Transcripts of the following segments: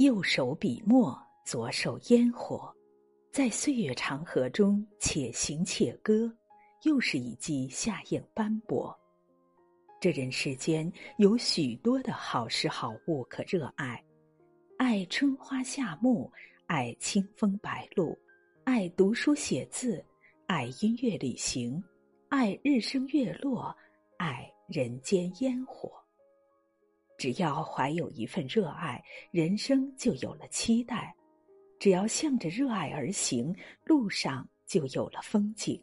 右手笔墨，左手烟火，在岁月长河中且行且歌，又是一季夏影斑驳。这人世间有许多的好事好物可热爱，爱春花夏木，爱清风白露，爱读书写字，爱音乐旅行，爱日升月落，爱人间烟火。只要怀有一份热爱，人生就有了期待；只要向着热爱而行，路上就有了风景。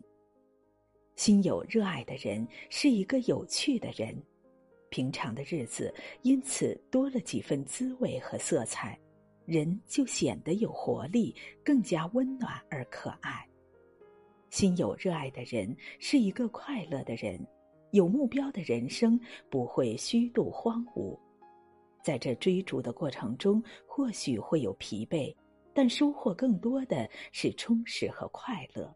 心有热爱的人是一个有趣的人，平常的日子因此多了几分滋味和色彩，人就显得有活力，更加温暖而可爱。心有热爱的人是一个快乐的人，有目标的人生不会虚度荒芜。在这追逐的过程中，或许会有疲惫，但收获更多的是充实和快乐。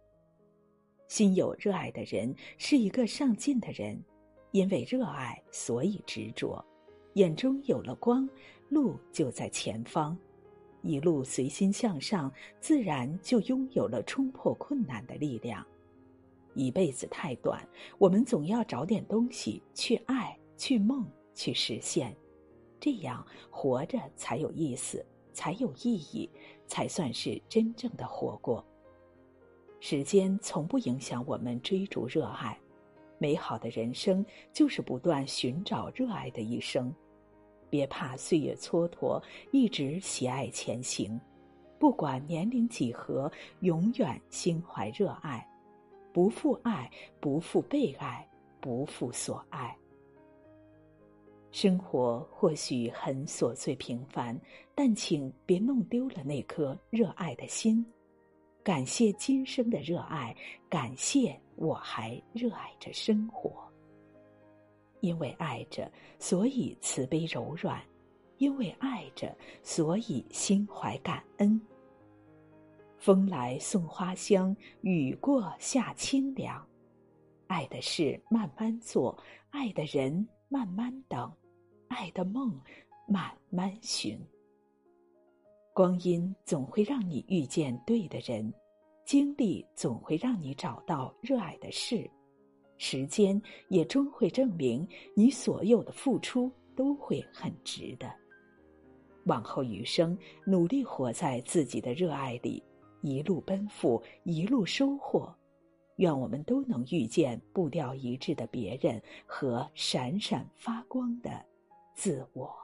心有热爱的人是一个上进的人，因为热爱，所以执着，眼中有了光，路就在前方，一路随心向上，自然就拥有了冲破困难的力量。一辈子太短，我们总要找点东西去爱，去梦，去实现。这样活着才有意思，才有意义，才算是真正的活过。时间从不影响我们追逐热爱，美好的人生就是不断寻找热爱的一生。别怕岁月蹉跎，一直喜爱前行。不管年龄几何，永远心怀热爱，不负爱，不负被爱，不负所爱。生活或许很琐碎平凡，但请别弄丢了那颗热爱的心。感谢今生的热爱，感谢我还热爱着生活。因为爱着，所以慈悲柔软；因为爱着，所以心怀感恩。风来送花香，雨过夏清凉。爱的事慢慢做，爱的人慢慢等。爱的梦，慢慢寻。光阴总会让你遇见对的人，经历总会让你找到热爱的事，时间也终会证明你所有的付出都会很值得。往后余生，努力活在自己的热爱里，一路奔赴，一路收获。愿我们都能遇见步调一致的别人和闪闪发光的。自我。